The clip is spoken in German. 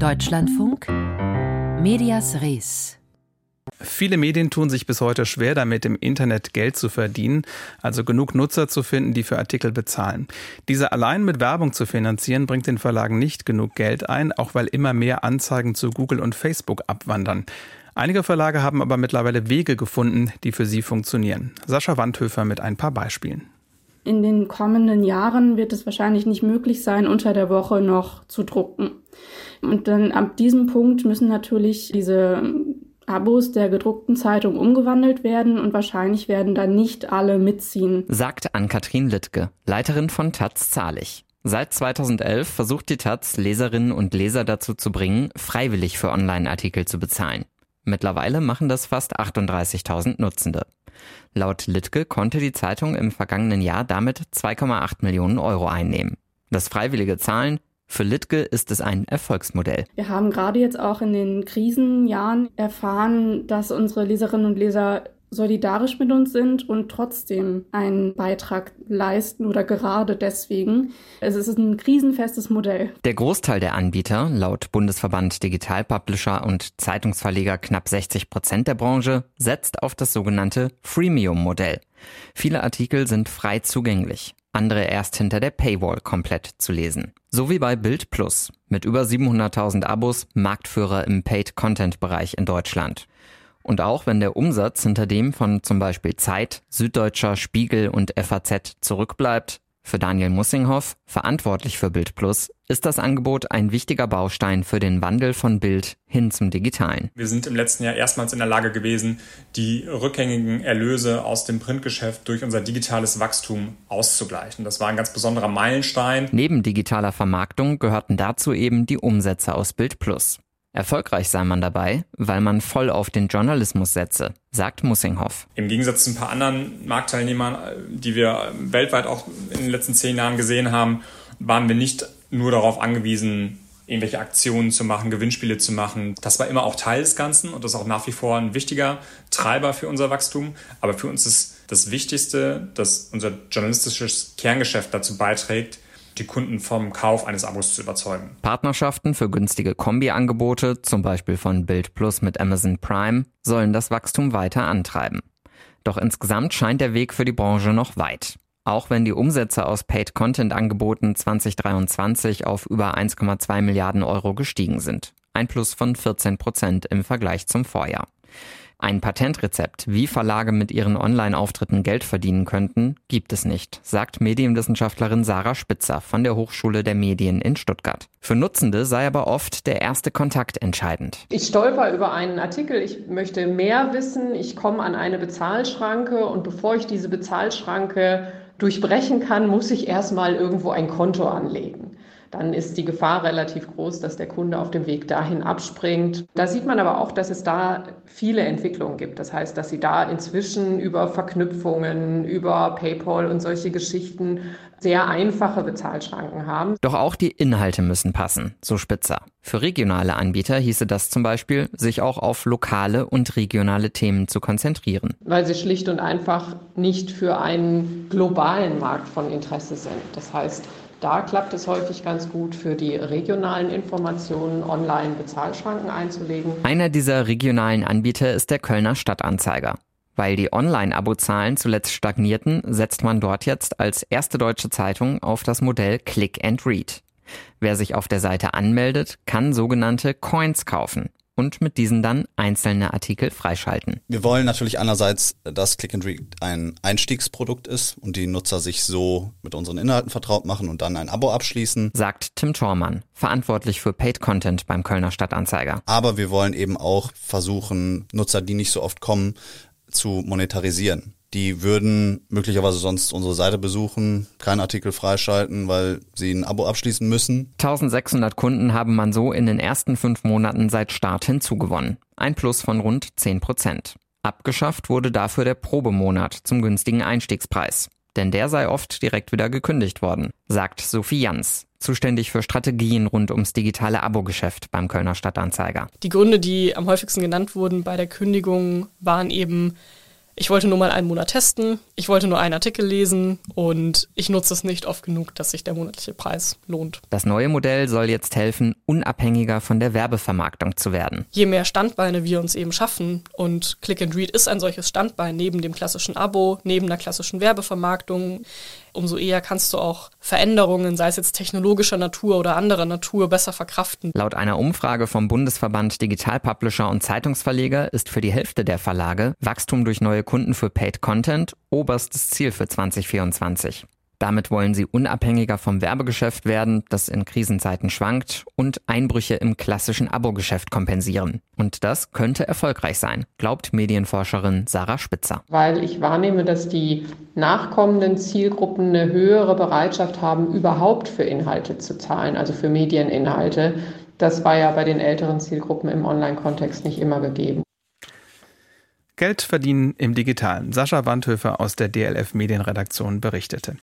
Deutschlandfunk Medias Res Viele Medien tun sich bis heute schwer damit, im Internet Geld zu verdienen, also genug Nutzer zu finden, die für Artikel bezahlen. Diese allein mit Werbung zu finanzieren, bringt den Verlagen nicht genug Geld ein, auch weil immer mehr Anzeigen zu Google und Facebook abwandern. Einige Verlage haben aber mittlerweile Wege gefunden, die für sie funktionieren. Sascha Wandhöfer mit ein paar Beispielen. In den kommenden Jahren wird es wahrscheinlich nicht möglich sein, unter der Woche noch zu drucken. Und dann ab diesem Punkt müssen natürlich diese Abos der gedruckten Zeitung umgewandelt werden und wahrscheinlich werden da nicht alle mitziehen. Sagt Ann-Kathrin Littke, Leiterin von Taz Zahlig. Seit 2011 versucht die Taz, Leserinnen und Leser dazu zu bringen, freiwillig für Online-Artikel zu bezahlen. Mittlerweile machen das fast 38.000 Nutzende. Laut Littke konnte die Zeitung im vergangenen Jahr damit 2,8 Millionen Euro einnehmen. Das freiwillige Zahlen für Littke ist es ein Erfolgsmodell. Wir haben gerade jetzt auch in den Krisenjahren erfahren, dass unsere Leserinnen und Leser solidarisch mit uns sind und trotzdem einen Beitrag leisten oder gerade deswegen. Es ist ein krisenfestes Modell. Der Großteil der Anbieter, laut Bundesverband Digital Publisher und Zeitungsverleger knapp 60 Prozent der Branche, setzt auf das sogenannte Freemium-Modell. Viele Artikel sind frei zugänglich andere erst hinter der Paywall komplett zu lesen. So wie bei Bild Plus mit über 700.000 Abos, Marktführer im Paid-Content-Bereich in Deutschland. Und auch wenn der Umsatz hinter dem von zum Beispiel Zeit, Süddeutscher, Spiegel und FAZ zurückbleibt, für Daniel Mussinghoff, verantwortlich für Bild Plus, ist das Angebot ein wichtiger Baustein für den Wandel von Bild hin zum Digitalen. Wir sind im letzten Jahr erstmals in der Lage gewesen, die rückgängigen Erlöse aus dem Printgeschäft durch unser digitales Wachstum auszugleichen. Das war ein ganz besonderer Meilenstein. Neben digitaler Vermarktung gehörten dazu eben die Umsätze aus Bild Plus. Erfolgreich sei man dabei, weil man voll auf den Journalismus setze, sagt Mussinghoff. Im Gegensatz zu ein paar anderen Marktteilnehmern, die wir weltweit auch in den letzten zehn Jahren gesehen haben, waren wir nicht nur darauf angewiesen, irgendwelche Aktionen zu machen, Gewinnspiele zu machen. Das war immer auch Teil des Ganzen und das ist auch nach wie vor ein wichtiger Treiber für unser Wachstum. Aber für uns ist das Wichtigste, dass unser journalistisches Kerngeschäft dazu beiträgt, die Kunden vom Kauf eines Abos zu überzeugen. Partnerschaften für günstige Kombiangebote, zum Beispiel von Bild Plus mit Amazon Prime, sollen das Wachstum weiter antreiben. Doch insgesamt scheint der Weg für die Branche noch weit. Auch wenn die Umsätze aus Paid-Content-Angeboten 2023 auf über 1,2 Milliarden Euro gestiegen sind. Ein Plus von 14 Prozent im Vergleich zum Vorjahr. Ein Patentrezept, wie Verlage mit ihren Online-Auftritten Geld verdienen könnten, gibt es nicht, sagt Medienwissenschaftlerin Sarah Spitzer von der Hochschule der Medien in Stuttgart. Für Nutzende sei aber oft der erste Kontakt entscheidend. Ich stolper über einen Artikel, ich möchte mehr wissen, ich komme an eine Bezahlschranke und bevor ich diese Bezahlschranke durchbrechen kann, muss ich erstmal irgendwo ein Konto anlegen dann ist die Gefahr relativ groß, dass der Kunde auf dem Weg dahin abspringt. Da sieht man aber auch, dass es da viele Entwicklungen gibt. Das heißt, dass sie da inzwischen über Verknüpfungen, über PayPal und solche Geschichten sehr einfache Bezahlschranken haben. Doch auch die Inhalte müssen passen, so Spitzer. Für regionale Anbieter hieße das zum Beispiel, sich auch auf lokale und regionale Themen zu konzentrieren. Weil sie schlicht und einfach nicht für einen globalen Markt von Interesse sind. Das heißt, da klappt es häufig ganz gut, für die regionalen Informationen online Bezahlschranken einzulegen. Einer dieser regionalen Anbieter ist der Kölner Stadtanzeiger. Weil die Online-Abo-Zahlen zuletzt stagnierten, setzt man dort jetzt als erste deutsche Zeitung auf das Modell Click and Read. Wer sich auf der Seite anmeldet, kann sogenannte Coins kaufen und mit diesen dann einzelne Artikel freischalten. Wir wollen natürlich einerseits, dass Click and Read ein Einstiegsprodukt ist und die Nutzer sich so mit unseren Inhalten vertraut machen und dann ein Abo abschließen. Sagt Tim Tormann, verantwortlich für Paid Content beim Kölner Stadtanzeiger. Aber wir wollen eben auch versuchen, Nutzer, die nicht so oft kommen, zu monetarisieren. Die würden möglicherweise sonst unsere Seite besuchen, keinen Artikel freischalten, weil sie ein Abo abschließen müssen. 1600 Kunden haben man so in den ersten fünf Monaten seit Start hinzugewonnen. Ein Plus von rund 10 Prozent. Abgeschafft wurde dafür der Probemonat zum günstigen Einstiegspreis. Denn der sei oft direkt wieder gekündigt worden, sagt Sophie Jans, zuständig für Strategien rund ums digitale Abo-Geschäft beim Kölner Stadtanzeiger. Die Gründe, die am häufigsten genannt wurden bei der Kündigung, waren eben ich wollte nur mal einen Monat testen, ich wollte nur einen Artikel lesen und ich nutze es nicht oft genug, dass sich der monatliche Preis lohnt. Das neue Modell soll jetzt helfen, unabhängiger von der Werbevermarktung zu werden. Je mehr Standbeine wir uns eben schaffen und Click and Read ist ein solches Standbein neben dem klassischen Abo, neben der klassischen Werbevermarktung, umso eher kannst du auch Veränderungen, sei es jetzt technologischer Natur oder anderer Natur, besser verkraften. Laut einer Umfrage vom Bundesverband Digital Publisher und Zeitungsverleger ist für die Hälfte der Verlage Wachstum durch neue Kunden für Paid Content oberstes Ziel für 2024. Damit wollen sie unabhängiger vom Werbegeschäft werden, das in Krisenzeiten schwankt, und Einbrüche im klassischen Abo-Geschäft kompensieren. Und das könnte erfolgreich sein, glaubt Medienforscherin Sarah Spitzer. Weil ich wahrnehme, dass die nachkommenden Zielgruppen eine höhere Bereitschaft haben, überhaupt für Inhalte zu zahlen, also für Medieninhalte. Das war ja bei den älteren Zielgruppen im Online-Kontext nicht immer gegeben. Geld verdienen im Digitalen. Sascha Wandhöfer aus der DLF Medienredaktion berichtete.